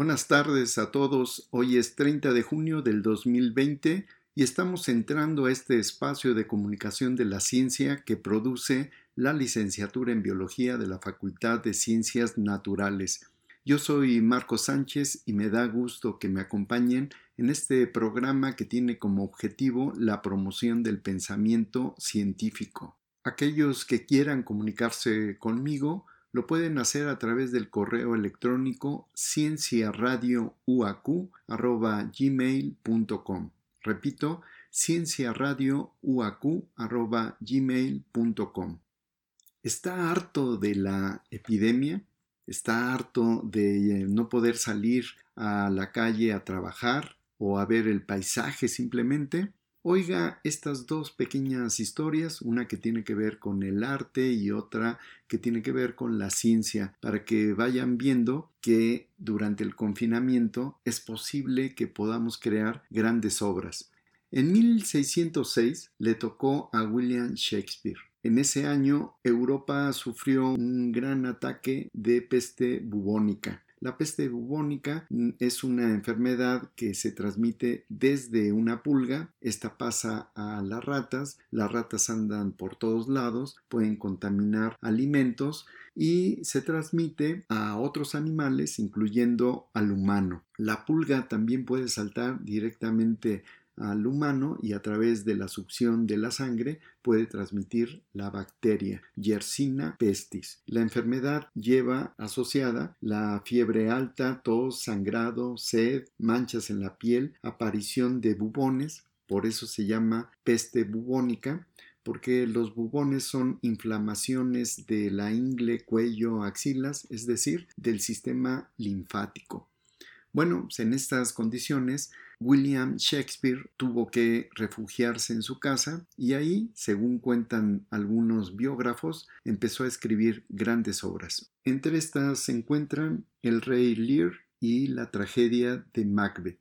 Buenas tardes a todos. Hoy es 30 de junio del 2020 y estamos entrando a este espacio de comunicación de la ciencia que produce la licenciatura en biología de la Facultad de Ciencias Naturales. Yo soy Marco Sánchez y me da gusto que me acompañen en este programa que tiene como objetivo la promoción del pensamiento científico. Aquellos que quieran comunicarse conmigo lo pueden hacer a través del correo electrónico cienciaradiouacu.gmail.com. Repito, cienciaradiouacu.gmail.com. ¿Está harto de la epidemia? ¿Está harto de no poder salir a la calle a trabajar o a ver el paisaje simplemente? Oiga estas dos pequeñas historias, una que tiene que ver con el arte y otra que tiene que ver con la ciencia, para que vayan viendo que durante el confinamiento es posible que podamos crear grandes obras. En 1606 le tocó a William Shakespeare. En ese año Europa sufrió un gran ataque de peste bubónica. La peste bubónica mm, es una enfermedad que se transmite desde una pulga, esta pasa a las ratas, las ratas andan por todos lados, pueden contaminar alimentos y se transmite a otros animales, incluyendo al humano. La pulga también puede saltar directamente al humano y a través de la succión de la sangre puede transmitir la bacteria Yersina pestis. La enfermedad lleva asociada la fiebre alta, tos, sangrado, sed, manchas en la piel, aparición de bubones, por eso se llama peste bubónica, porque los bubones son inflamaciones de la ingle, cuello, axilas, es decir, del sistema linfático. Bueno, pues, en estas condiciones, William Shakespeare tuvo que refugiarse en su casa y ahí, según cuentan algunos biógrafos, empezó a escribir grandes obras. Entre estas se encuentran El rey Lear y la tragedia de Macbeth.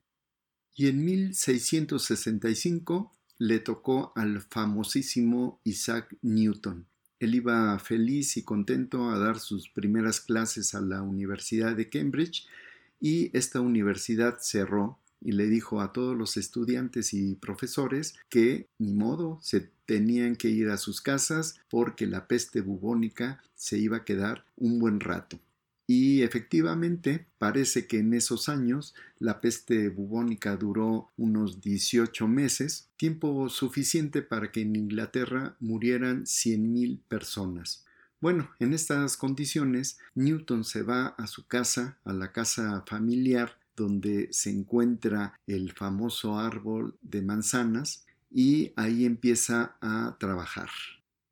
Y en 1665 le tocó al famosísimo Isaac Newton. Él iba feliz y contento a dar sus primeras clases a la Universidad de Cambridge y esta universidad cerró y le dijo a todos los estudiantes y profesores que ni modo se tenían que ir a sus casas porque la peste bubónica se iba a quedar un buen rato. Y efectivamente, parece que en esos años la peste bubónica duró unos 18 meses, tiempo suficiente para que en Inglaterra murieran 100.000 personas. Bueno, en estas condiciones, Newton se va a su casa, a la casa familiar, donde se encuentra el famoso árbol de manzanas, y ahí empieza a trabajar.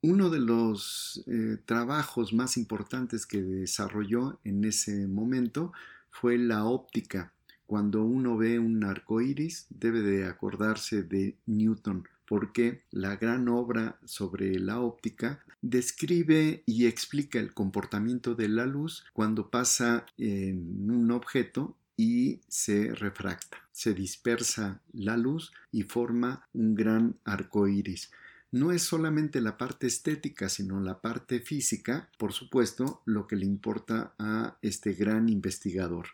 Uno de los eh, trabajos más importantes que desarrolló en ese momento fue la óptica. Cuando uno ve un arco iris, debe de acordarse de Newton, porque la gran obra sobre la óptica describe y explica el comportamiento de la luz cuando pasa en un objeto y se refracta. Se dispersa la luz y forma un gran arco iris. No es solamente la parte estética, sino la parte física, por supuesto, lo que le importa a este gran investigador.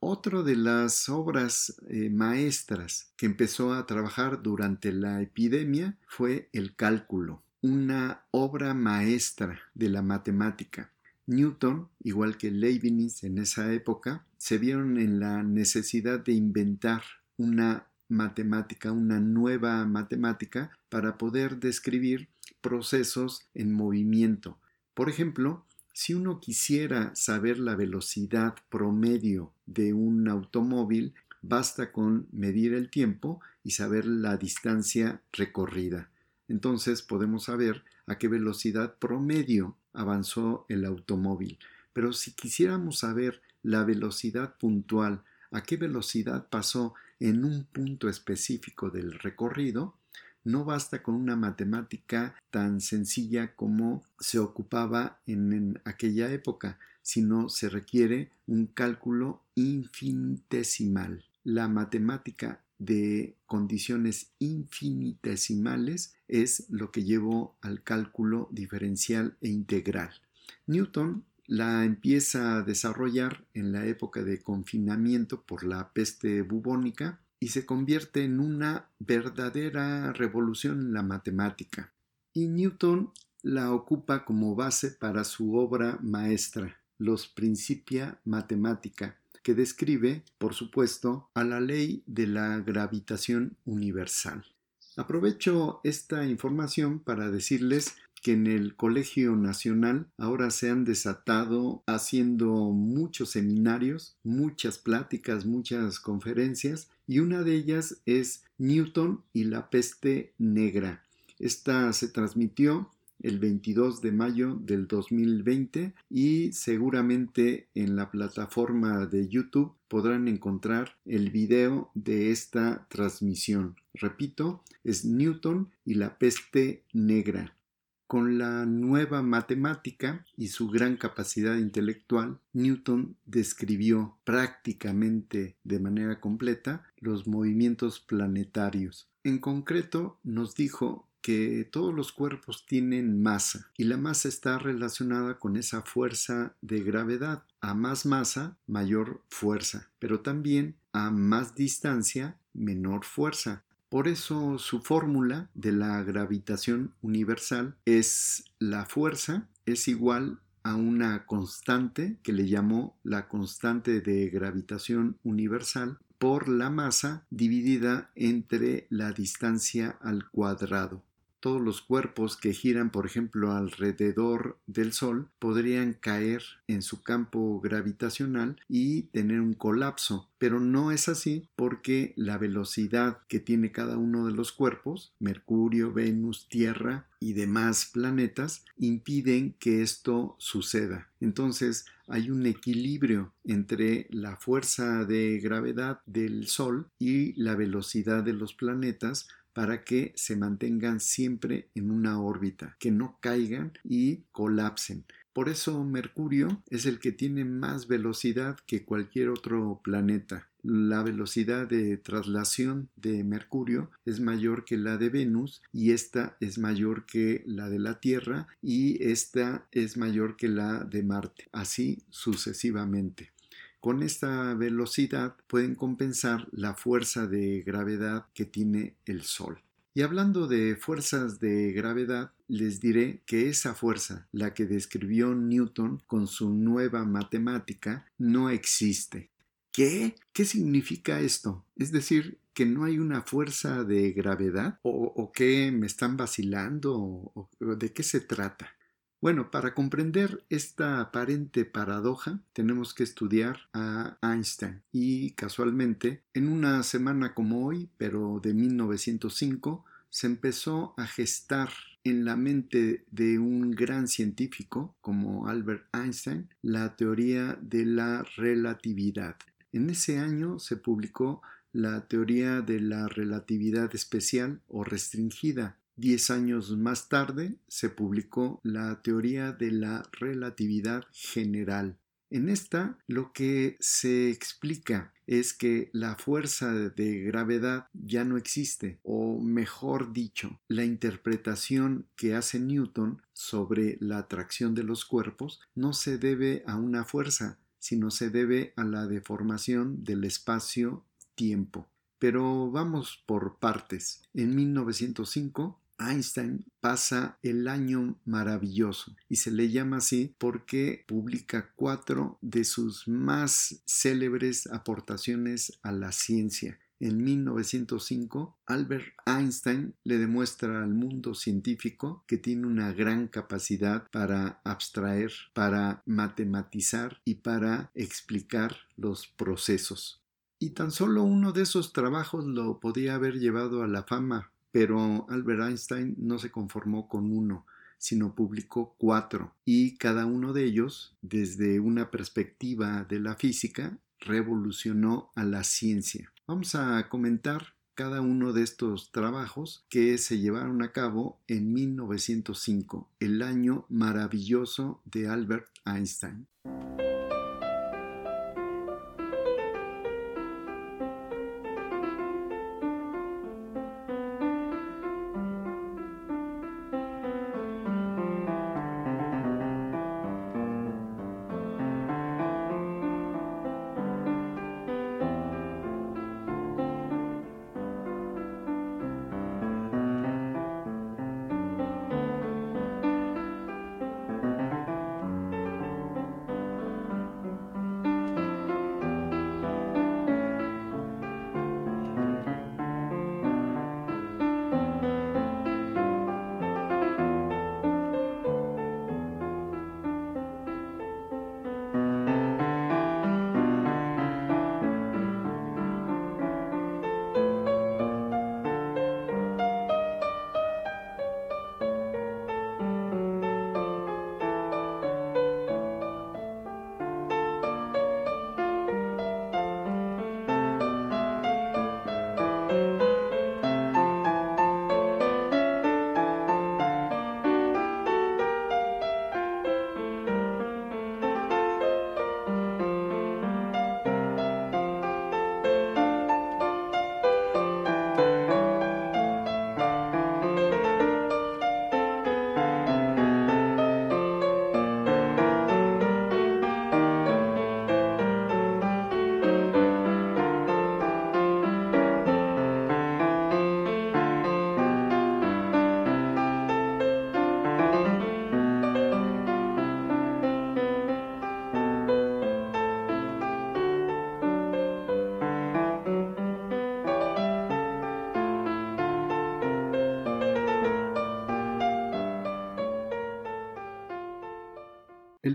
Otra de las obras eh, maestras que empezó a trabajar durante la epidemia fue el cálculo, una obra maestra de la matemática. Newton, igual que Leibniz en esa época, se vieron en la necesidad de inventar una matemática, una nueva matemática para poder describir procesos en movimiento. Por ejemplo, si uno quisiera saber la velocidad promedio de un automóvil, basta con medir el tiempo y saber la distancia recorrida. Entonces podemos saber a qué velocidad promedio avanzó el automóvil. Pero si quisiéramos saber la velocidad puntual, a qué velocidad pasó en un punto específico del recorrido, no basta con una matemática tan sencilla como se ocupaba en, aquella época, sino se requiere un cálculo infinitesimal. La matemática de condiciones infinitesimales es lo que llevó al cálculo diferencial e integral. Newton la empieza a desarrollar en la época de confinamiento por la peste bubónica y se convierte en una verdadera revolución en la matemática. Y Newton la ocupa como base para su obra maestra, Los Principia Mathematica, que describe, por supuesto, a la ley de la gravitación universal. Aprovecho esta información para decirles que en el Colegio Nacional ahora se han desatado haciendo muchos seminarios, muchas pláticas, muchas conferencias y una de ellas es Newton y la peste negra. Esta se transmitió el 22 de mayo del 2020 y seguramente en la plataforma de YouTube podrán encontrar el video de esta transmisión. Repito, es Newton y la peste negra. Con la nueva matemática y su gran capacidad intelectual, Newton describió prácticamente de manera completa los movimientos planetarios. En concreto, nos dijo que todos los cuerpos tienen masa y la masa está relacionada con esa fuerza de gravedad. A más masa, mayor fuerza, pero también a más distancia, menor fuerza. Por eso su fórmula de la gravitación universal es la fuerza es igual a una constante que le llamó la constante de gravitación universal por la masa dividida entre la distancia al cuadrado todos los cuerpos que giran, por ejemplo, alrededor del Sol podrían caer en su campo gravitacional y tener un colapso. Pero no es así porque la velocidad que tiene cada uno de los cuerpos, Mercurio, Venus, Tierra y demás planetas, impiden que esto suceda. Entonces hay un equilibrio entre la fuerza de gravedad del Sol y la velocidad de los planetas para que se mantengan siempre en una órbita, que no caigan y colapsen. Por eso Mercurio es el que tiene más velocidad que cualquier otro planeta. La velocidad de traslación de Mercurio es mayor que la de Venus y esta es mayor que la de la Tierra y esta es mayor que la de Marte, así sucesivamente. Con esta velocidad pueden compensar la fuerza de gravedad que tiene el Sol. Y hablando de fuerzas de gravedad, les diré que esa fuerza, la que describió Newton con su nueva matemática, no existe. ¿Qué? ¿Qué significa esto? Es decir, que no hay una fuerza de gravedad o, o que me están vacilando de qué se trata. Bueno, para comprender esta aparente paradoja tenemos que estudiar a Einstein y casualmente en una semana como hoy, pero de 1905, se empezó a gestar en la mente de un gran científico como Albert Einstein la teoría de la relatividad. En ese año se publicó la teoría de la relatividad especial o restringida Diez años más tarde se publicó la teoría de la relatividad general. En esta lo que se explica es que la fuerza de gravedad ya no existe, o mejor dicho, la interpretación que hace Newton sobre la atracción de los cuerpos no se debe a una fuerza, sino se debe a la deformación del espacio-tiempo. Pero vamos por partes. En 1905 Einstein pasa el año maravilloso y se le llama así porque publica cuatro de sus más célebres aportaciones a la ciencia. En 1905, Albert Einstein le demuestra al mundo científico que tiene una gran capacidad para abstraer, para matematizar y para explicar los procesos. Y tan solo uno de esos trabajos lo podía haber llevado a la fama, pero Albert Einstein no se conformó con uno, sino publicó cuatro, y cada uno de ellos, desde una perspectiva de la física, revolucionó a la ciencia. Vamos a comentar cada uno de estos trabajos que se llevaron a cabo en 1905, el año maravilloso de Albert Einstein.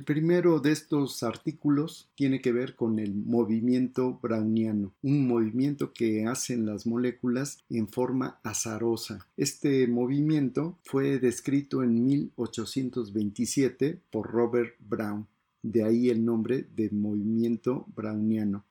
El primero de estos artículos tiene que ver con el movimiento browniano, un movimiento que hacen las moléculas en forma azarosa. Este movimiento fue descrito en 1827 por Robert Brown, de ahí el nombre de movimiento browniano.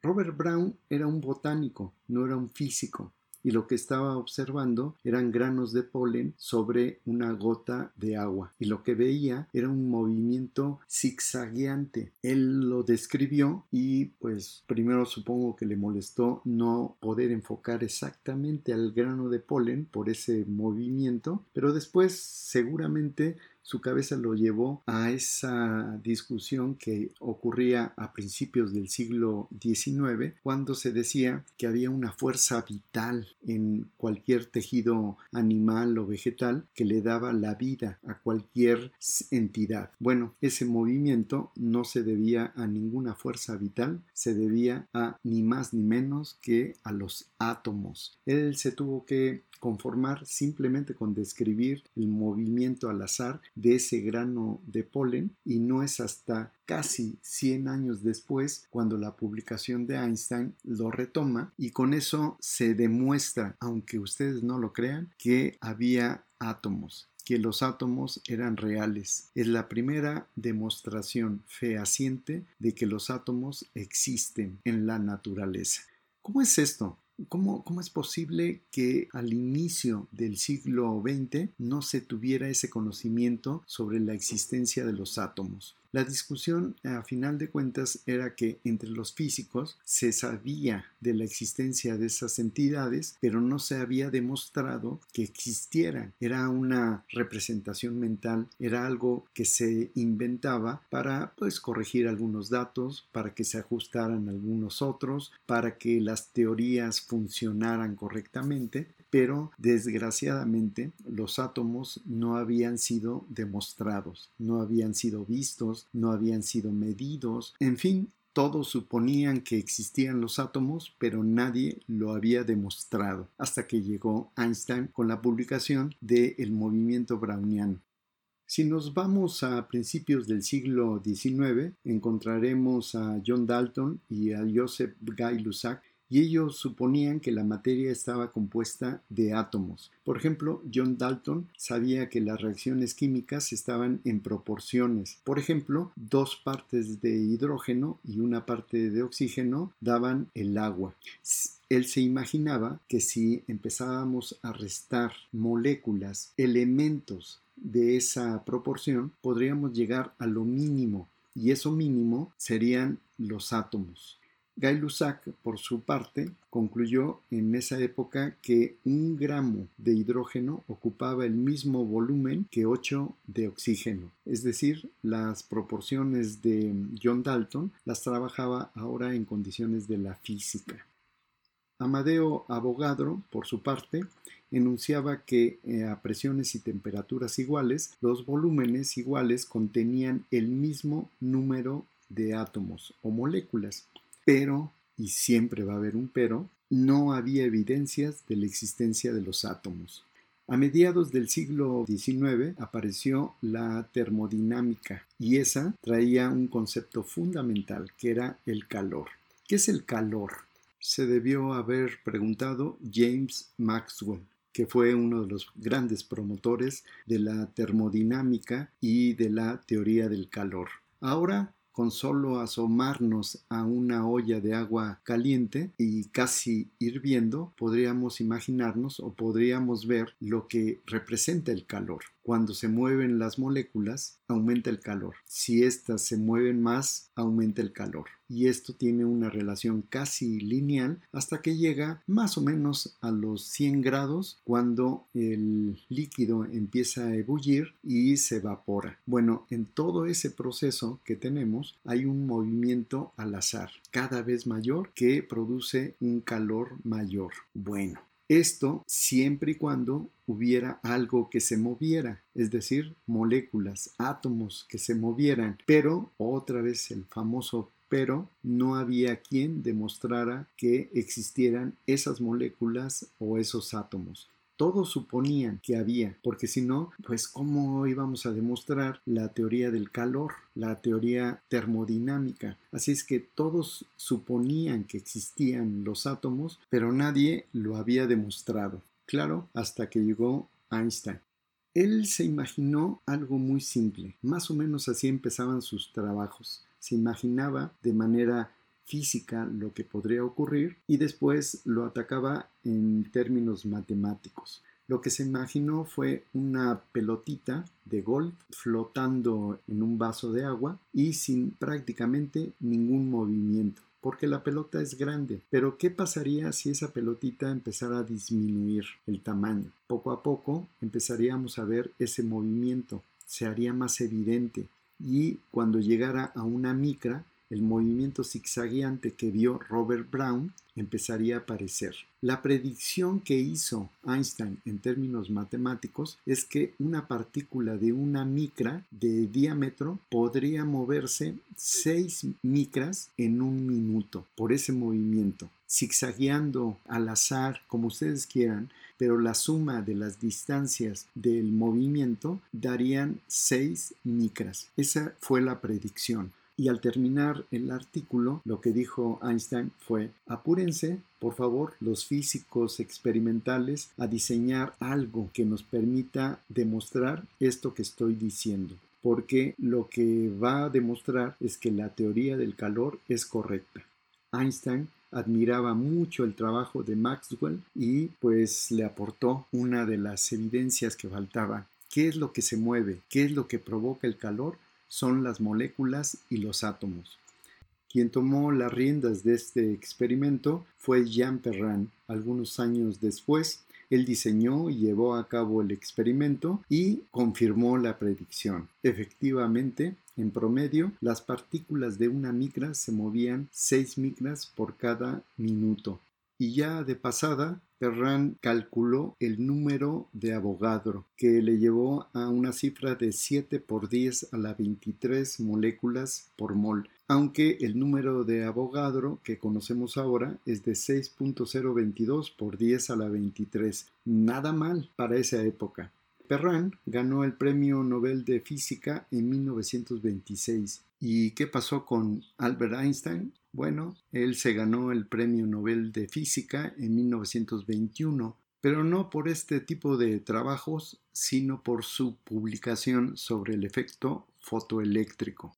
Robert Brown era un botánico, no era un físico y lo que estaba observando eran granos de polen sobre una gota de agua y lo que veía era un movimiento zigzagueante. Él lo describió y pues primero supongo que le molestó no poder enfocar exactamente al grano de polen por ese movimiento, pero después seguramente su cabeza lo llevó a esa discusión que ocurría a principios del siglo XIX, cuando se decía que había una fuerza vital en cualquier tejido animal o vegetal que le daba la vida a cualquier entidad. Bueno, ese movimiento no se debía a ninguna fuerza vital, se debía a ni más ni menos que a los átomos. Él se tuvo que conformar simplemente con describir el movimiento al azar de ese grano de polen y no es hasta casi 100 años después cuando la publicación de Einstein lo retoma y con eso se demuestra, aunque ustedes no lo crean, que había átomos que los átomos eran reales. Es la primera demostración fehaciente de que los átomos existen en la naturaleza. ¿Cómo es esto? ¿Cómo, ¿Cómo, es posible que al inicio del siglo XX no se tuviera ese conocimiento sobre la existencia de los átomos? La discusión, a final de cuentas, era que entre los físicos se sabía de la existencia de esas entidades, pero no se había demostrado que existieran. Era una representación mental, era algo que se inventaba para pues corregir algunos datos, para que se ajustaran algunos otros, para que las teorías funcionaran correctamente, pero desgraciadamente los átomos no habían sido demostrados, no habían sido vistos, no habían sido medidos, en fin, todos suponían que existían los átomos, pero nadie lo había demostrado, hasta que llegó Einstein con la publicación de El movimiento browniano. Si nos vamos a principios del siglo XIX, encontraremos a John Dalton y a Joseph Gay-Lussac y ellos suponían que la materia estaba compuesta de átomos. Por ejemplo, John Dalton sabía que las reacciones químicas estaban en proporciones. Por ejemplo, dos partes de hidrógeno y una parte de oxígeno daban el agua. Él se imaginaba que si empezábamos a restar moléculas, elementos de esa proporción, podríamos llegar a lo mínimo y eso mínimo serían los átomos. Gay-Lussac, por su parte, concluyó en esa época que un gramo de hidrógeno ocupaba el mismo volumen que 8 de oxígeno. Es decir, las proporciones de John Dalton las trabajaba ahora en condiciones de la física. Amadeo Avogadro, por su parte, enunciaba que eh, a presiones y temperaturas iguales, los volúmenes iguales contenían el mismo número de átomos o moléculas pero, y siempre va a haber un pero, no había evidencias de la existencia de los átomos. A mediados del siglo XIX apareció la termodinámica y esa traía un concepto fundamental que era el calor. ¿Qué es el calor? Se debió haber preguntado James Maxwell, que fue uno de los grandes promotores de la termodinámica y de la teoría del calor. Ahora con solo asomarnos a una olla de agua caliente y casi hirviendo, podríamos imaginarnos o podríamos ver lo que representa el calor. Cuando se mueven las moléculas, aumenta el calor. Si éstas se mueven más, aumenta el calor. Y esto tiene una relación casi lineal hasta que llega más o menos a los 100 grados cuando el líquido empieza a ebullir y se evapora. Bueno, en todo ese proceso que tenemos hay un movimiento al azar cada vez mayor que produce un calor mayor. Bueno, esto siempre y cuando hubiera algo que se moviera, es decir, moléculas, átomos que se movieran, pero otra vez el famoso pero no había quien demostrara que existieran esas moléculas o esos átomos. Todos suponían que había, porque si no, pues cómo íbamos a demostrar la teoría del calor, la teoría termodinámica. Así es que todos suponían que existían los átomos, pero nadie lo había demostrado. Claro, hasta que llegó Einstein. Él se imaginó algo muy simple, más o menos así empezaban sus trabajos. Se imaginaba de manera física lo que podría ocurrir y después lo atacaba en términos matemáticos. Lo que se imaginó fue una pelotita de golf flotando en un vaso de agua y sin prácticamente ningún movimiento porque la pelota es grande. Pero ¿qué pasaría si esa pelotita empezara a disminuir el tamaño? Poco a poco empezaríamos a ver ese movimiento, se haría más evidente y cuando llegara a una micra el movimiento zigzagueante que vio Robert Brown empezaría a aparecer. La predicción que hizo Einstein en términos matemáticos es que una partícula de una micra de diámetro podría moverse 6 micras en un minuto por ese movimiento, zigzagueando al azar, como ustedes quieran, pero la suma de las distancias del movimiento darían 6 micras. Esa fue la predicción. Y al terminar el artículo, lo que dijo Einstein fue, apúrense, por favor, los físicos experimentales, a diseñar algo que nos permita demostrar esto que estoy diciendo porque lo que va a demostrar es que la teoría del calor es correcta. Einstein admiraba mucho el trabajo de Maxwell y pues le aportó una de las evidencias que faltaba. ¿Qué es lo que se mueve? ¿Qué es lo que provoca el calor? Son las moléculas y los átomos. Quien tomó las riendas de este experimento fue Jean Perrin. Algunos años después, él diseñó y llevó a cabo el experimento y confirmó la predicción. Efectivamente, en promedio, las partículas de una micra se movían 6 micras por cada minuto. Y ya de pasada, Perrin calculó el número de Avogadro, que le llevó a una cifra de 7 por 10 a la 23 moléculas por mol, aunque el número de Avogadro que conocemos ahora es de 6.022 por 10 a la 23. Nada mal para esa época. Perrin ganó el Premio Nobel de Física en 1926. ¿Y qué pasó con Albert Einstein? Bueno, él se ganó el Premio Nobel de Física en 1921, pero no por este tipo de trabajos, sino por su publicación sobre el efecto fotoeléctrico.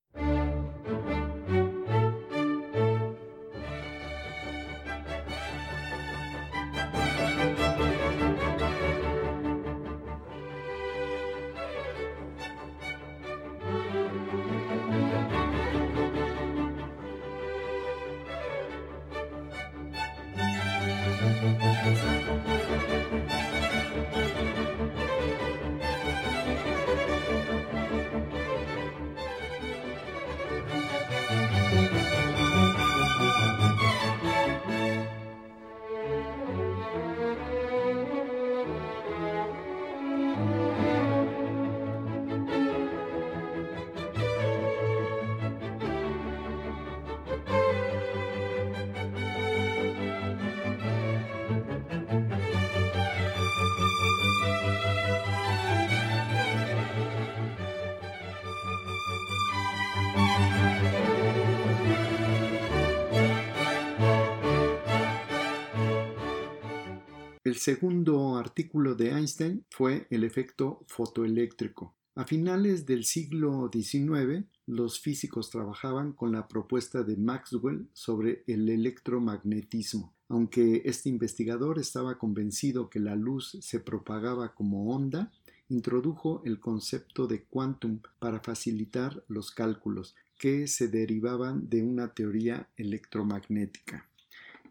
Segundo artículo de Einstein fue el efecto fotoeléctrico. A finales del siglo XIX, los físicos trabajaban con la propuesta de Maxwell sobre el electromagnetismo. Aunque este investigador estaba convencido que la luz se propagaba como onda, introdujo el concepto de quantum para facilitar los cálculos que se derivaban de una teoría electromagnética.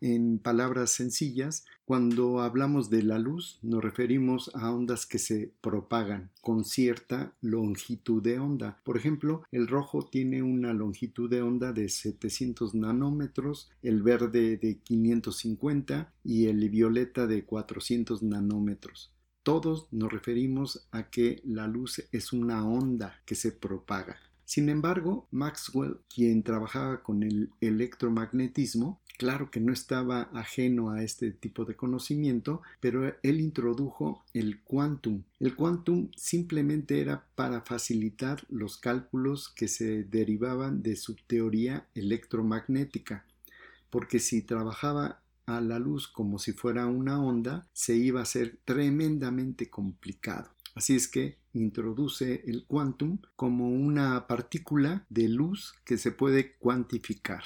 En palabras sencillas, cuando hablamos de la luz nos referimos a ondas que se propagan con cierta longitud de onda. Por ejemplo, el rojo tiene una longitud de onda de 700 nanómetros, el verde de 550 y el violeta de 400 nanómetros. Todos nos referimos a que la luz es una onda que se propaga. Sin embargo, Maxwell, quien trabajaba con el electromagnetismo, claro que no estaba ajeno a este tipo de conocimiento, pero él introdujo el quantum. El quantum simplemente era para facilitar los cálculos que se derivaban de su teoría electromagnética, porque si trabajaba a la luz como si fuera una onda, se iba a ser tremendamente complicado. Así es que introduce el quantum como una partícula de luz que se puede cuantificar.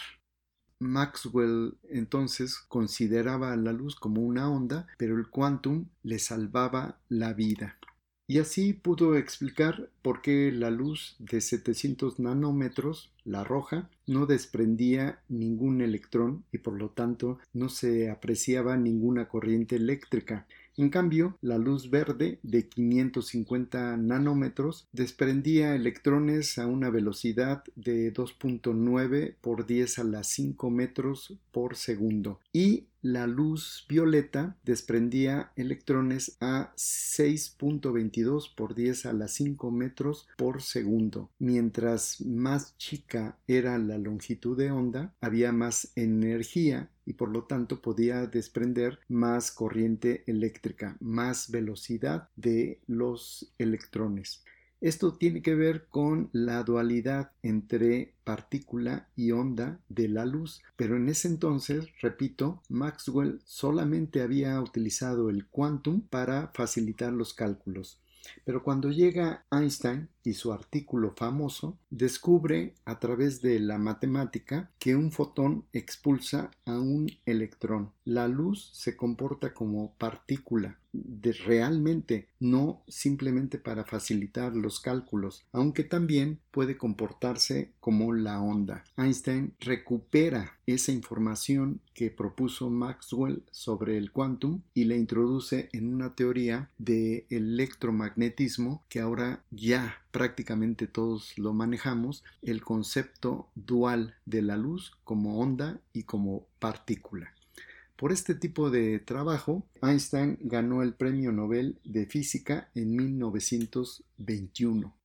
Maxwell entonces consideraba la luz como una onda, pero el quantum le salvaba la vida. Y así pudo explicar por qué la luz de 700 nanómetros, la roja, no desprendía ningún electrón y por lo tanto no se apreciaba ninguna corriente eléctrica. En cambio, la luz verde de 550 nanómetros desprendía electrones a una velocidad de 2.9 por 10 a la 5 metros por segundo y la luz violeta desprendía electrones a 6.22 por 10 a la 5 metros por segundo. Mientras más chica era la longitud de onda, había más energía y por lo tanto podía desprender más corriente eléctrica, más velocidad de los electrones. Esto tiene que ver con la dualidad entre partícula y onda de la luz, pero en ese entonces, repito, Maxwell solamente había utilizado el quantum para facilitar los cálculos. Pero cuando llega Einstein y su artículo famoso, descubre a través de la matemática que un fotón expulsa a un electrón. La luz se comporta como partícula, de realmente, no simplemente para facilitar los cálculos, aunque también puede comportarse como la onda. Einstein recupera esa información que propuso Maxwell sobre el quantum y la introduce en una teoría de electromagnetismo que ahora ya prácticamente todos lo manejamos, el concepto dual de la luz como onda y como partícula. Por este tipo de trabajo, Einstein ganó el Premio Nobel de Física en 1921.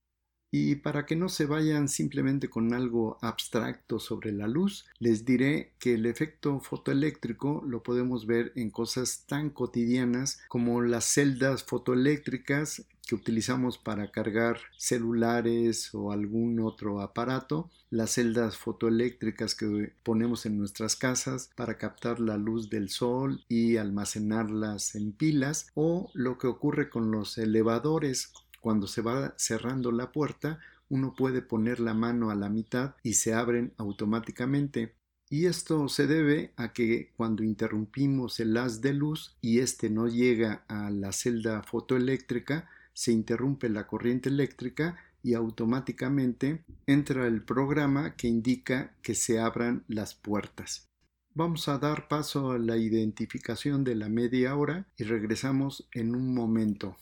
Y para que no se vayan simplemente con algo abstracto sobre la luz, les diré que el efecto fotoeléctrico lo podemos ver en cosas tan cotidianas como las celdas fotoeléctricas que utilizamos para cargar celulares o algún otro aparato, las celdas fotoeléctricas que ponemos en nuestras casas para captar la luz del sol y almacenarlas en pilas, o lo que ocurre con los elevadores cuando se va cerrando la puerta, uno puede poner la mano a la mitad y se abren automáticamente. Y esto se debe a que cuando interrumpimos el haz de luz y éste no llega a la celda fotoeléctrica, se interrumpe la corriente eléctrica y automáticamente entra el programa que indica que se abran las puertas. Vamos a dar paso a la identificación de la media hora y regresamos en un momento.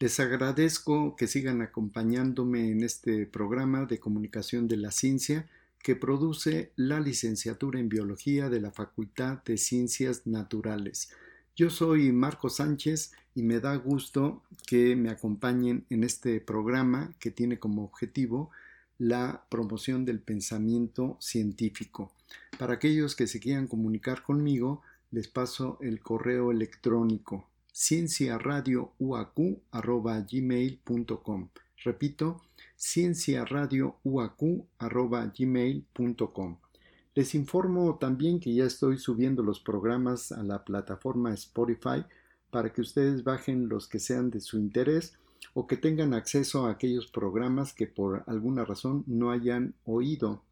Les agradezco que sigan acompañándome en este programa de comunicación de la ciencia que produce la licenciatura en biología de la Facultad de Ciencias Naturales. Yo soy Marco Sánchez y me da gusto que me acompañen en este programa que tiene como objetivo la promoción del pensamiento científico. Para aquellos que se quieran comunicar conmigo, les paso el correo electrónico cienciaradiouacu.gmail.com. Repito, cienciaradiouacu.gmail.com. Les informo también que ya estoy subiendo los programas a la plataforma Spotify para que ustedes bajen los que sean de su interés o que tengan acceso a aquellos programas que por alguna razón no hayan oído.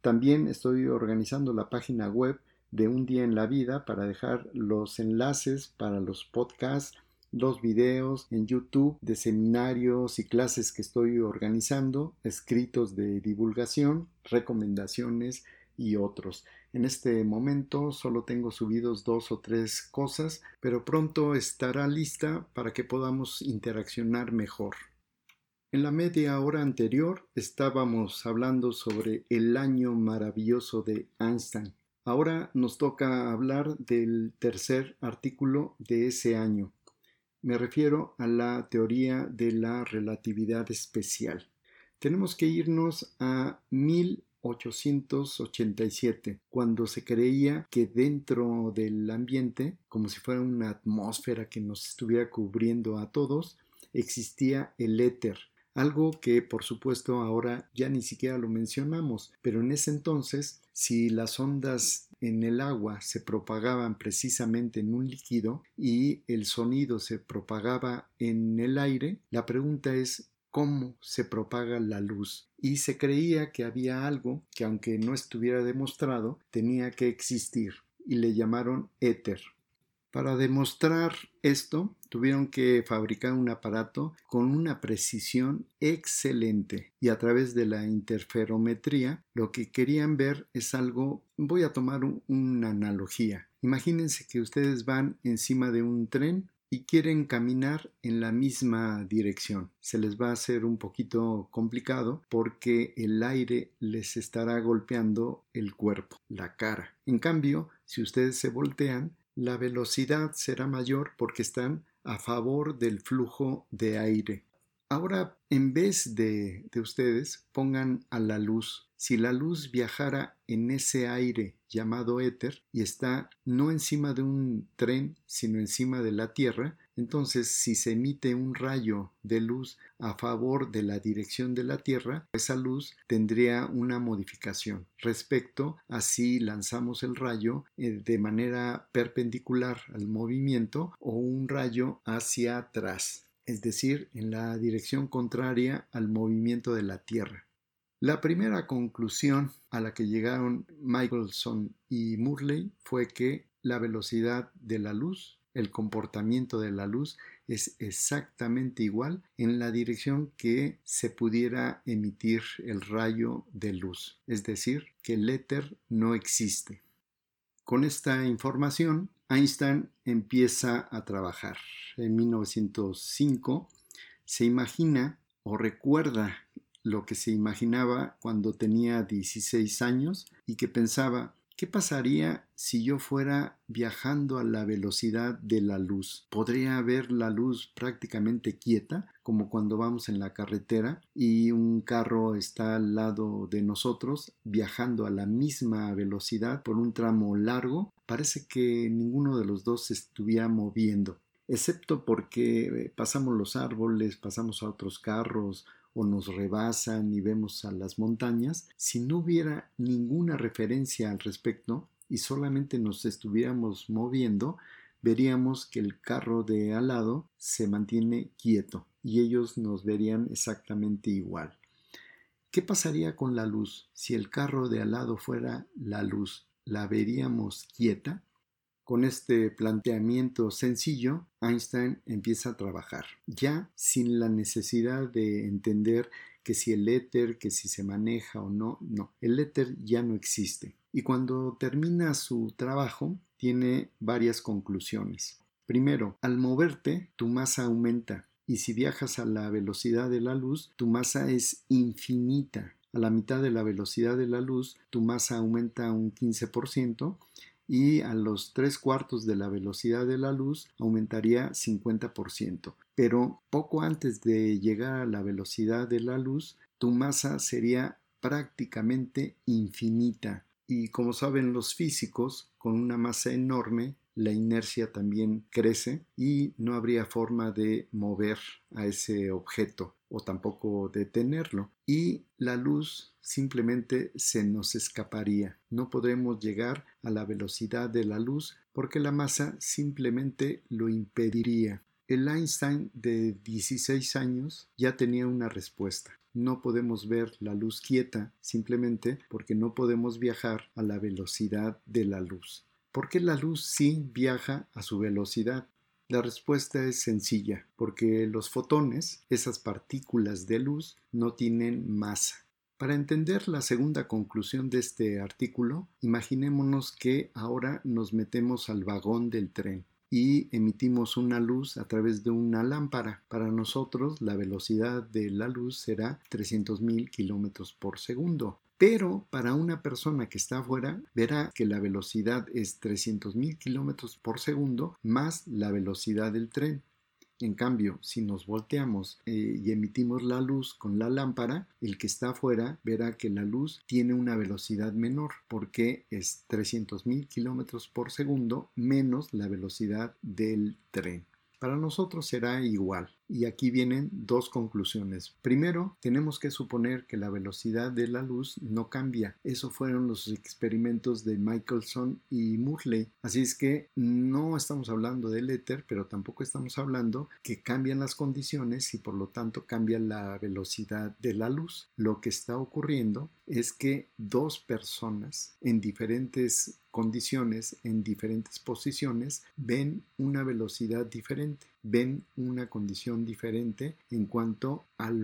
También estoy organizando la página web de un día en la vida para dejar los enlaces para los podcasts, los videos en YouTube de seminarios y clases que estoy organizando, escritos de divulgación, recomendaciones y otros. En este momento solo tengo subidos dos o tres cosas, pero pronto estará lista para que podamos interaccionar mejor. En la media hora anterior estábamos hablando sobre el año maravilloso de Einstein Ahora nos toca hablar del tercer artículo de ese año. Me refiero a la teoría de la relatividad especial. Tenemos que irnos a 1887, cuando se creía que dentro del ambiente, como si fuera una atmósfera que nos estuviera cubriendo a todos, existía el éter, algo que por supuesto ahora ya ni siquiera lo mencionamos, pero en ese entonces, si las ondas en el agua se propagaban precisamente en un líquido y el sonido se propagaba en el aire, la pregunta es cómo se propaga la luz. Y se creía que había algo que aunque no estuviera demostrado, tenía que existir y le llamaron éter. Para demostrar esto, tuvieron que fabricar un aparato con una precisión excelente y a través de la interferometría lo que querían ver es algo, voy a tomar una analogía. Imagínense que ustedes van encima de un tren y quieren caminar en la misma dirección. Se les va a hacer un poquito complicado porque el aire les estará golpeando el cuerpo, la cara. En cambio, si ustedes se voltean, la velocidad será mayor porque están a favor del flujo de aire. Ahora, en vez de, de ustedes, pongan a la luz. Si la luz viajara en ese aire llamado éter y está no encima de un tren, sino encima de la Tierra, entonces si se emite un rayo de luz a favor de la dirección de la Tierra, esa luz tendría una modificación respecto a si lanzamos el rayo eh, de manera perpendicular al movimiento o un rayo hacia atrás, es decir, en la dirección contraria al movimiento de la Tierra. La primera conclusión a la que llegaron Michelson y Murley fue que la velocidad de la luz, el comportamiento de la luz, es exactamente igual en la dirección que se pudiera emitir el rayo de luz, es decir, que el éter no existe. Con esta información, Einstein empieza a trabajar. En 1905 se imagina o recuerda lo que se imaginaba cuando tenía 16 años y que pensaba, ¿qué pasaría si yo fuera viajando a la velocidad de la luz? ¿Podría ver la luz prácticamente quieta, como cuando vamos en la carretera y un carro está al lado de nosotros viajando a la misma velocidad por un tramo largo? Parece que ninguno de los dos se estuviera moviendo excepto porque eh, pasamos los árboles, pasamos a otros carros o nos rebasan y vemos a las montañas, si no hubiera ninguna referencia al respecto y solamente nos estuviéramos moviendo, veríamos que el carro de al lado se mantiene quieto y ellos nos verían exactamente igual. ¿Qué pasaría con la luz? Si el carro de al lado fuera la luz, ¿la veríamos quieta? Con este planteamiento sencillo, Einstein empieza a trabajar, ya sin la necesidad de entender que si el éter, que si se maneja o no, no, el éter ya no existe. Y cuando termina su trabajo, tiene varias conclusiones. Primero, al moverte, tu masa aumenta, y si viajas a la velocidad de la luz, tu masa es infinita. A la mitad de la velocidad de la luz, tu masa aumenta un 15% y a los tres cuartos de la velocidad de la luz aumentaría 50%. Pero poco antes de llegar a la velocidad de la luz, tu masa sería prácticamente infinita. Y como saben los físicos, con una masa enorme, la inercia también crece y no habría forma de mover a ese objeto o tampoco detenerlo. Y la luz simplemente se nos escaparía. No podremos llegar a la velocidad de la luz porque la masa simplemente lo impediría. El Einstein de 16 años ya tenía una respuesta. No podemos ver la luz quieta simplemente porque no podemos viajar a la velocidad de la luz. ¿Por qué la luz sí viaja a su velocidad? La respuesta es sencilla, porque los fotones, esas partículas de luz, no tienen masa. Para entender la segunda conclusión de este artículo, imaginémonos que ahora nos metemos al vagón del tren y emitimos una luz a través de una lámpara. Para nosotros la velocidad de la luz será 300.000 kilómetros por segundo. Pero para una persona que está afuera, verá que la velocidad es 300.000 kilómetros por segundo más la velocidad del tren. En cambio, si nos volteamos eh, y emitimos la luz con la lámpara, el que está afuera verá que la luz tiene una velocidad menor porque es 300.000 kilómetros por segundo menos la velocidad del tren. Para nosotros será igual. Y aquí vienen dos conclusiones. Primero, tenemos que suponer que la velocidad de la luz no cambia. Eso fueron los experimentos de Michelson y Murley. Así es que no estamos hablando del éter, pero tampoco estamos hablando que cambian las condiciones y por lo tanto cambia la velocidad de la luz. Lo que está ocurriendo es que dos personas en diferentes condiciones, en diferentes posiciones, ven una velocidad diferente, ven una condición diferente en cuanto al,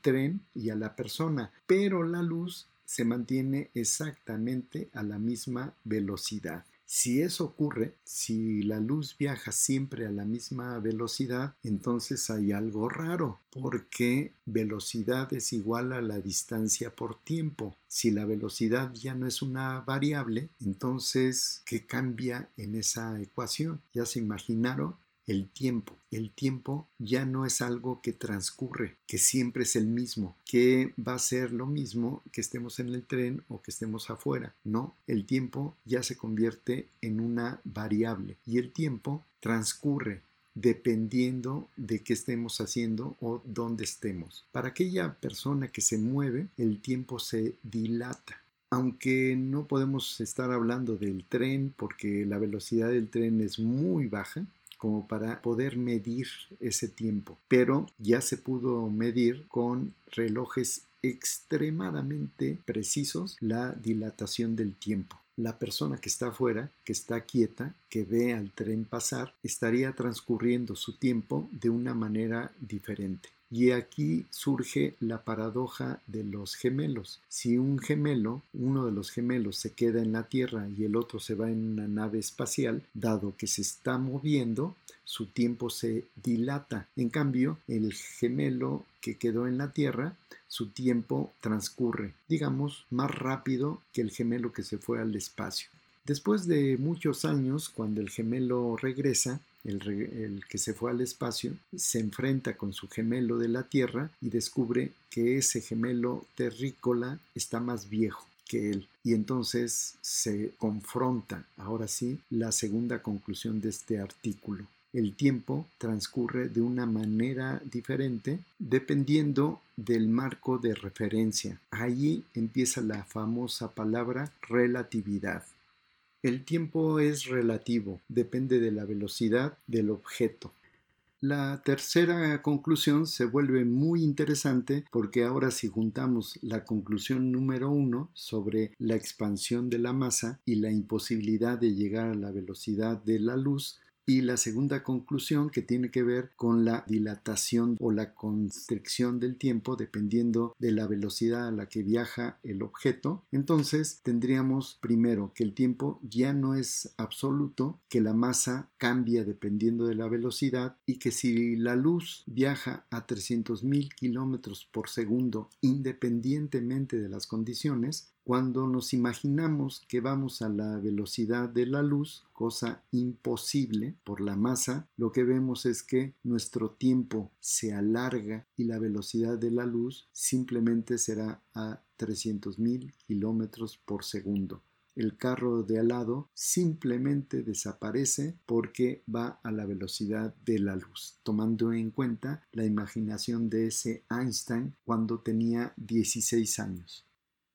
tren y a la persona, pero la luz se mantiene exactamente a la misma velocidad. Si eso ocurre, si la luz viaja siempre a la misma velocidad, entonces hay algo raro, porque velocidad es igual a la distancia por tiempo. Si la velocidad ya no es una variable, entonces, ¿qué cambia en esa ecuación? ¿Ya se imaginaron? El tiempo. El tiempo ya no es algo que transcurre, que siempre es el mismo, que va a ser lo mismo que estemos en el tren o que estemos afuera. No, el tiempo ya se convierte en una variable y el tiempo transcurre dependiendo de qué estemos haciendo o dónde estemos. Para aquella persona que se mueve, el tiempo se dilata aunque no podemos estar hablando del tren porque la velocidad del tren es muy baja, como para poder medir ese tiempo. Pero ya se pudo medir con relojes extremadamente precisos la dilatación del tiempo. La persona que está afuera, que está quieta, que ve al tren pasar, estaría transcurriendo su tiempo de una manera diferente. Y aquí surge la paradoja de los gemelos. Si un gemelo, uno de los gemelos se queda en la Tierra y el otro se va en una nave espacial, dado que se está moviendo, su tiempo se dilata. En cambio, el gemelo que quedó en la Tierra, su tiempo transcurre, digamos, más rápido que el gemelo que se fue al espacio. Después de muchos años, cuando el gemelo regresa, el, que se fue al espacio, se enfrenta con su gemelo de la Tierra y descubre que ese gemelo terrícola está más viejo que él. Y entonces se confronta, ahora sí, la segunda conclusión de este artículo. El tiempo transcurre de una manera diferente dependiendo del marco de referencia. Allí empieza la famosa palabra relatividad. El tiempo es relativo, depende de la velocidad del objeto. La tercera conclusión se vuelve muy interesante porque ahora si juntamos la conclusión número uno sobre la expansión de la masa y la imposibilidad de llegar a la velocidad de la luz, y la segunda conclusión que tiene que ver con la dilatación o la constricción del tiempo dependiendo de la velocidad a la que viaja el objeto. Entonces tendríamos primero que el tiempo ya no es absoluto, que la masa cambia dependiendo de la velocidad y que si la luz viaja a 300.000 kilómetros por segundo independientemente de las condiciones, cuando nos imaginamos que vamos a la velocidad de la luz, cosa imposible por la masa, lo que vemos es que nuestro tiempo se alarga y la velocidad de la luz simplemente será a 300.000 kilómetros por segundo. El carro de al lado simplemente desaparece porque va a la velocidad de la luz, tomando en cuenta la imaginación de ese Einstein cuando tenía 16 años.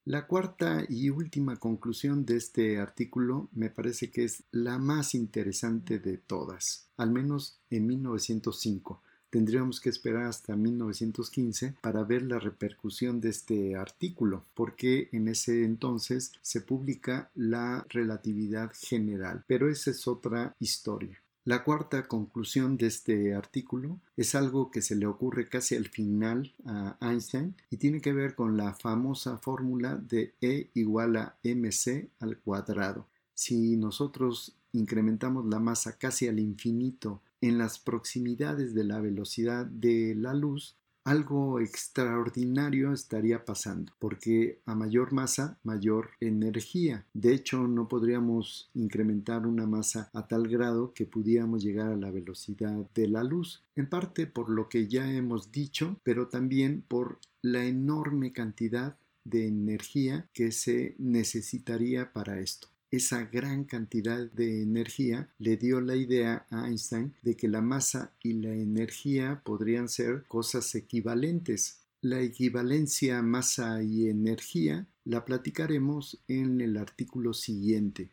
La cuarta y última conclusión de este artículo me parece que es la más interesante de todas, al menos en 1905. Tendríamos que esperar hasta 1915 para ver la repercusión de este artículo, porque en ese entonces se publica la relatividad general, pero esa es otra historia. La cuarta conclusión de este artículo es algo que se le ocurre casi al final a Einstein y tiene que ver con la famosa fórmula de E igual a mc al cuadrado. Si nosotros incrementamos la masa casi al infinito en las proximidades de la velocidad de la luz, algo extraordinario estaría pasando, porque a mayor masa, mayor energía. De hecho, no podríamos incrementar una masa a tal grado que pudiéramos llegar a la velocidad de la luz, en parte por lo que ya hemos dicho, pero también por la enorme cantidad de energía que se necesitaría para esto. Esa gran cantidad de energía le dio la idea a Einstein de que la masa y la energía podrían ser cosas equivalentes. La equivalencia masa y energía la platicaremos en el artículo siguiente.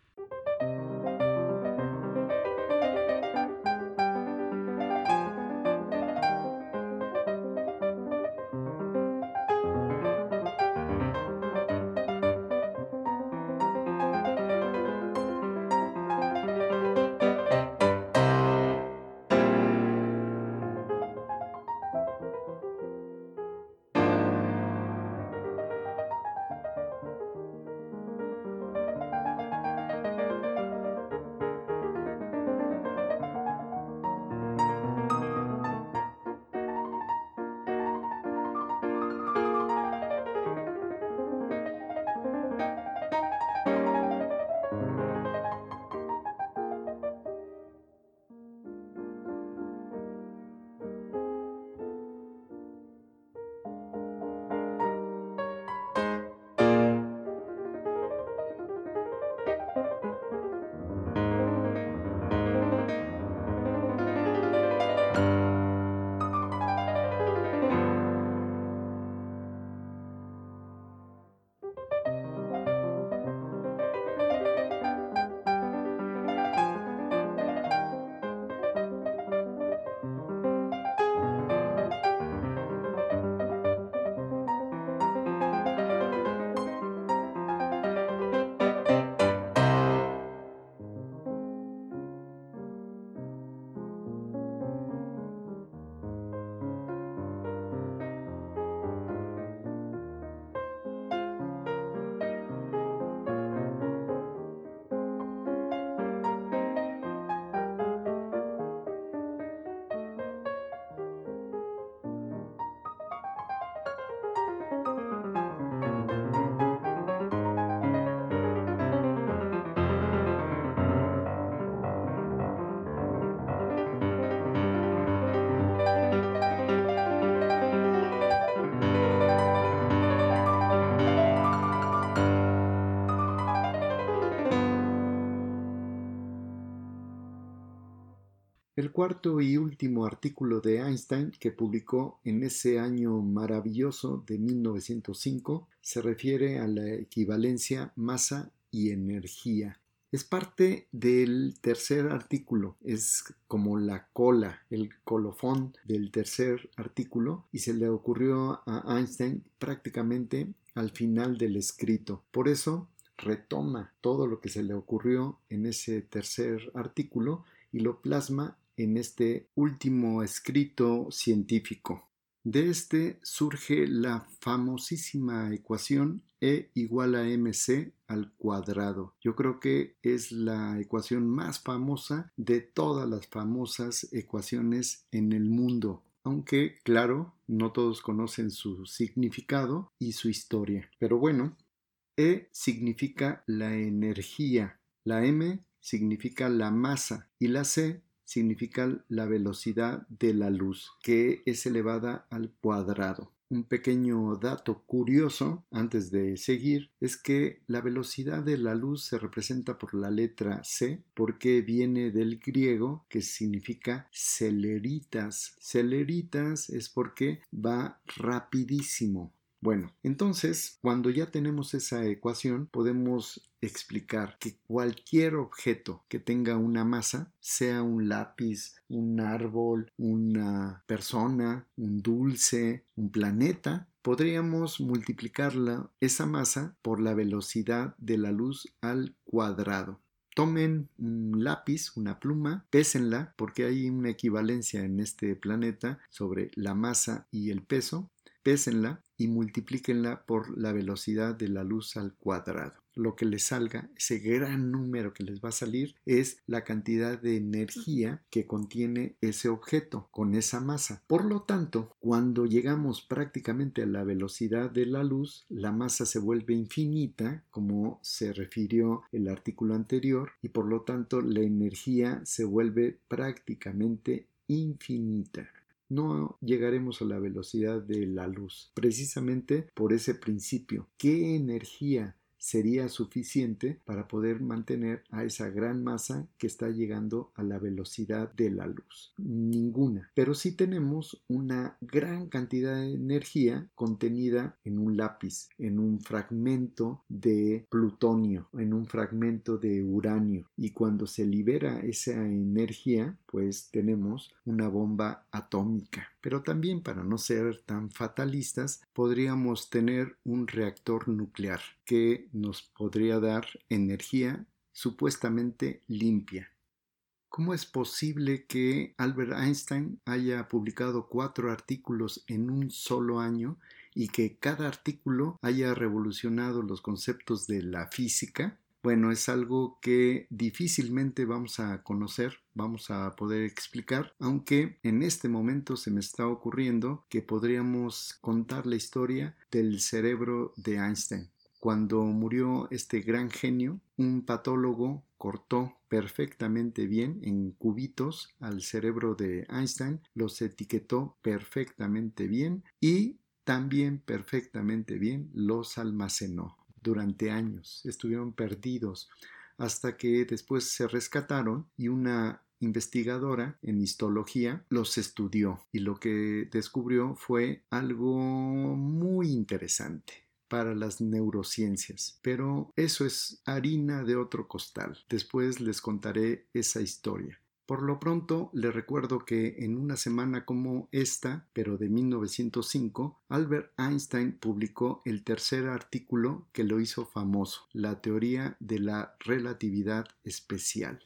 El cuarto y último artículo de Einstein que publicó en ese año maravilloso de 1905 se refiere a la equivalencia masa y energía. Es parte del tercer artículo, es como la cola, el colofón del tercer artículo y se le ocurrió a Einstein prácticamente al final del escrito. Por eso retoma todo lo que se le ocurrió en ese tercer artículo y lo plasma en este último escrito científico. De este surge la famosísima ecuación E igual a mc al cuadrado. Yo creo que es la ecuación más famosa de todas las famosas ecuaciones en el mundo. Aunque, claro, no todos conocen su significado y su historia. Pero bueno, E significa la energía, la M significa la masa y la C significa la velocidad de la luz, que es elevada al cuadrado. Un pequeño dato curioso antes de seguir es que la velocidad de la luz se representa por la letra C porque viene del griego que significa celeritas. Celeritas es porque va rapidísimo. Bueno, entonces, cuando ya tenemos esa ecuación, podemos explicar que cualquier objeto que tenga una masa, sea un lápiz, un árbol, una persona, un dulce, un planeta, podríamos multiplicarla esa masa por la velocidad de la luz al cuadrado. Tomen un lápiz, una pluma, pésenla porque hay una equivalencia en este planeta sobre la masa y el peso pésenla y multiplíquenla por la velocidad de la luz al cuadrado. Lo que les salga, ese gran número que les va a salir, es la cantidad de energía que contiene ese objeto con esa masa. Por lo tanto, cuando llegamos prácticamente a la velocidad de la luz, la masa se vuelve infinita, como se refirió el artículo anterior, y por lo tanto la energía se vuelve prácticamente infinita no llegaremos a la velocidad de la luz, precisamente por ese principio. ¿Qué energía sería suficiente para poder mantener a esa gran masa que está llegando a la velocidad de la luz. Ninguna. Pero sí tenemos una gran cantidad de energía contenida en un lápiz, en un fragmento de plutonio, en un fragmento de uranio. Y cuando se libera esa energía, pues tenemos una bomba atómica. Pero también, para no ser tan fatalistas, podríamos tener un reactor nuclear que nos podría dar energía supuestamente limpia. ¿Cómo es posible que Albert Einstein haya publicado cuatro artículos en un solo año y que cada artículo haya revolucionado los conceptos de la física? Bueno, es algo que difícilmente vamos a conocer, vamos a poder explicar, aunque en este momento se me está ocurriendo que podríamos contar la historia del cerebro de Einstein. Cuando murió este gran genio, un patólogo cortó perfectamente bien en cubitos al cerebro de Einstein, los etiquetó perfectamente bien y también perfectamente bien los almacenó durante años, estuvieron perdidos hasta que después se rescataron y una investigadora en histología los estudió y lo que descubrió fue algo muy interesante para las neurociencias. Pero eso es harina de otro costal. Después les contaré esa historia. Por lo pronto, le recuerdo que en una semana como esta, pero de 1905, Albert Einstein publicó el tercer artículo que lo hizo famoso, la teoría de la relatividad especial.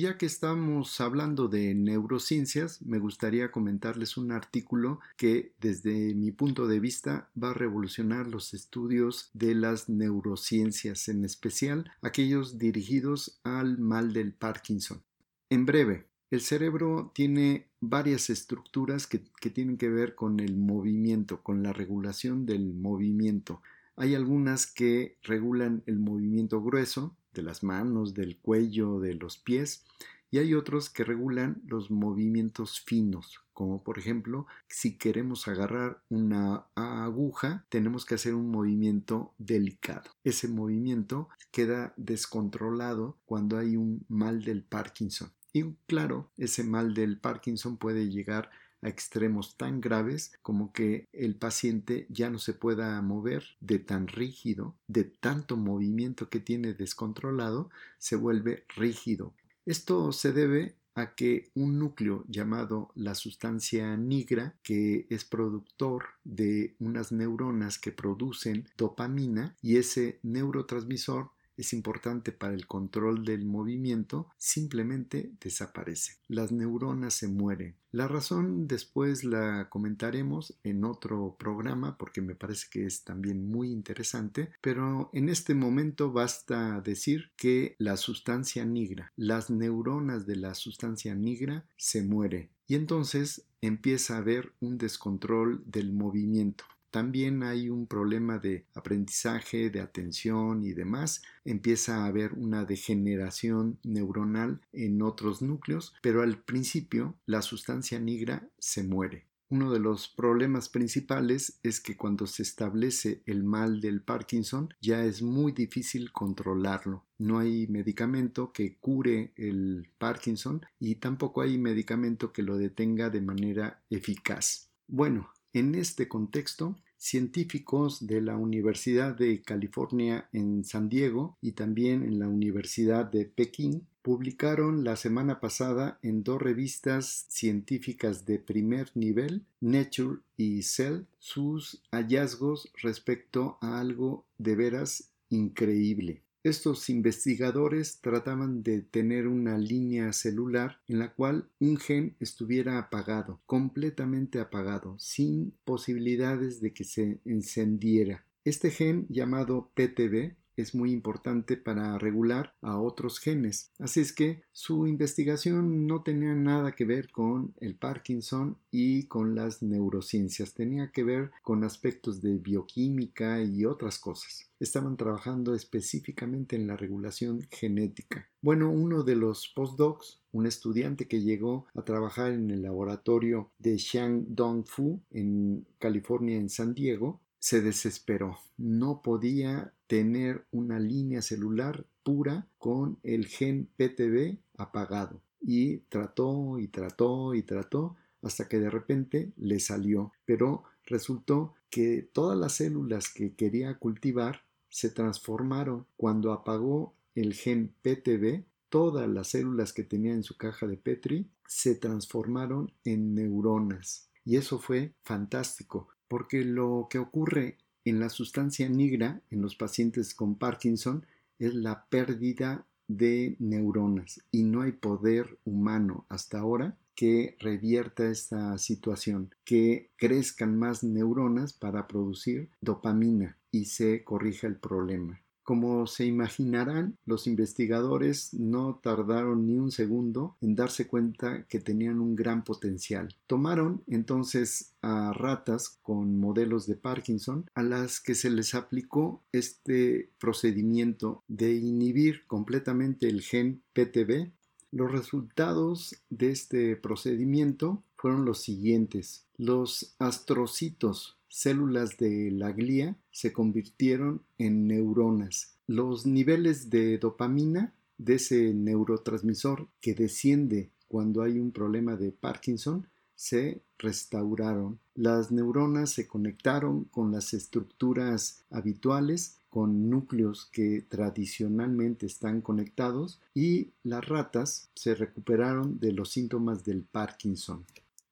Y ya que estamos hablando de neurociencias, me gustaría comentarles un artículo que desde mi punto de vista va a revolucionar los estudios de las neurociencias, en especial aquellos dirigidos al mal del Parkinson. En breve, el cerebro tiene varias estructuras que, que tienen que ver con el movimiento, con la regulación del movimiento. Hay algunas que regulan el movimiento grueso, de las manos, del cuello, de los pies, y hay otros que regulan los movimientos finos, como por ejemplo, si queremos agarrar una aguja, tenemos que hacer un movimiento delicado. Ese movimiento queda descontrolado cuando hay un mal del Parkinson. Y claro, ese mal del Parkinson puede llegar a extremos tan graves como que el paciente ya no se pueda mover de tan rígido, de tanto movimiento que tiene descontrolado, se vuelve rígido. Esto se debe a que un núcleo llamado la sustancia nigra, que es productor de unas neuronas que producen dopamina, y ese neurotransmisor es importante para el control del movimiento, simplemente desaparece. Las neuronas se mueren. La razón después la comentaremos en otro programa porque me parece que es también muy interesante, pero en este momento basta decir que la sustancia negra, las neuronas de la sustancia negra se muere y entonces empieza a haber un descontrol del movimiento. También hay un problema de aprendizaje, de atención y demás. Empieza a haber una degeneración neuronal en otros núcleos, pero al principio la sustancia negra se muere. Uno de los problemas principales es que cuando se establece el mal del Parkinson ya es muy difícil controlarlo. No hay medicamento que cure el Parkinson y tampoco hay medicamento que lo detenga de manera eficaz. Bueno, en este contexto, científicos de la Universidad de California en San Diego y también en la Universidad de Pekín publicaron la semana pasada en dos revistas científicas de primer nivel, Nature y Cell, sus hallazgos respecto a algo de veras increíble. Estos investigadores trataban de tener una línea celular en la cual un gen estuviera apagado, completamente apagado, sin posibilidades de que se encendiera. Este gen llamado PTB es muy importante para regular a otros genes. Así es que su investigación no tenía nada que ver con el Parkinson y con las neurociencias, tenía que ver con aspectos de bioquímica y otras cosas. Estaban trabajando específicamente en la regulación genética. Bueno, uno de los postdocs, un estudiante que llegó a trabajar en el laboratorio de Xiang Dong-Fu en California, en San Diego, se desesperó. No podía tener una línea celular pura con el gen PTB apagado. Y trató y trató y trató hasta que de repente le salió. Pero resultó que todas las células que quería cultivar se transformaron cuando apagó el gen PTB. Todas las células que tenía en su caja de Petri se transformaron en neuronas. Y eso fue fantástico, porque lo que ocurre en la sustancia negra en los pacientes con Parkinson es la pérdida de neuronas y no hay poder humano hasta ahora que revierta esta situación, que crezcan más neuronas para producir dopamina y se corrija el problema. Como se imaginarán, los investigadores no tardaron ni un segundo en darse cuenta que tenían un gran potencial. Tomaron entonces a ratas con modelos de Parkinson a las que se les aplicó este procedimiento de inhibir completamente el gen PTB. Los resultados de este procedimiento fueron los siguientes. Los astrocitos células de la glía se convirtieron en neuronas. Los niveles de dopamina de ese neurotransmisor que desciende cuando hay un problema de Parkinson se restauraron. Las neuronas se conectaron con las estructuras habituales, con núcleos que tradicionalmente están conectados y las ratas se recuperaron de los síntomas del Parkinson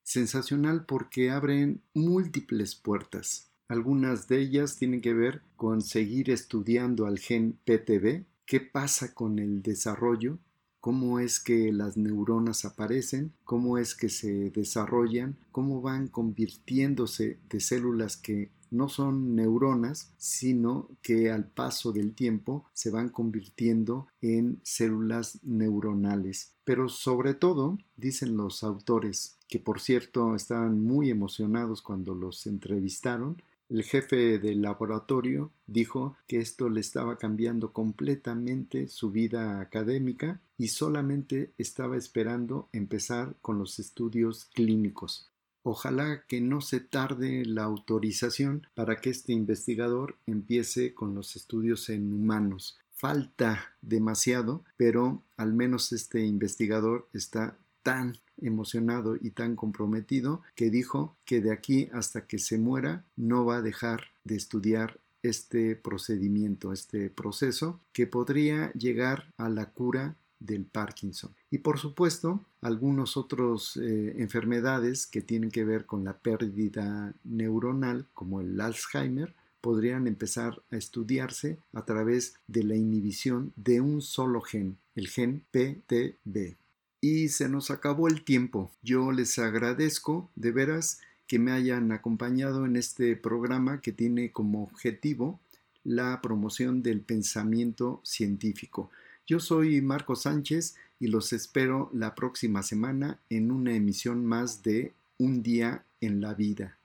sensacional porque abren múltiples puertas. Algunas de ellas tienen que ver con seguir estudiando al gen PTB, qué pasa con el desarrollo, cómo es que las neuronas aparecen, cómo es que se desarrollan, cómo van convirtiéndose de células que no son neuronas, sino que al paso del tiempo se van convirtiendo en células neuronales. Pero sobre todo, dicen los autores, que por cierto estaban muy emocionados cuando los entrevistaron, el jefe del laboratorio dijo que esto le estaba cambiando completamente su vida académica y solamente estaba esperando empezar con los estudios clínicos. Ojalá que no se tarde la autorización para que este investigador empiece con los estudios en humanos. Falta demasiado, pero al menos este investigador está tan emocionado y tan comprometido que dijo que de aquí hasta que se muera no va a dejar de estudiar este procedimiento, este proceso que podría llegar a la cura del Parkinson. Y por supuesto, algunas otras eh, enfermedades que tienen que ver con la pérdida neuronal, como el Alzheimer, podrían empezar a estudiarse a través de la inhibición de un solo gen, el gen PTB. Y se nos acabó el tiempo. Yo les agradezco de veras que me hayan acompañado en este programa que tiene como objetivo la promoción del pensamiento científico. Yo soy Marco Sánchez y los espero la próxima semana en una emisión más de Un día en la vida.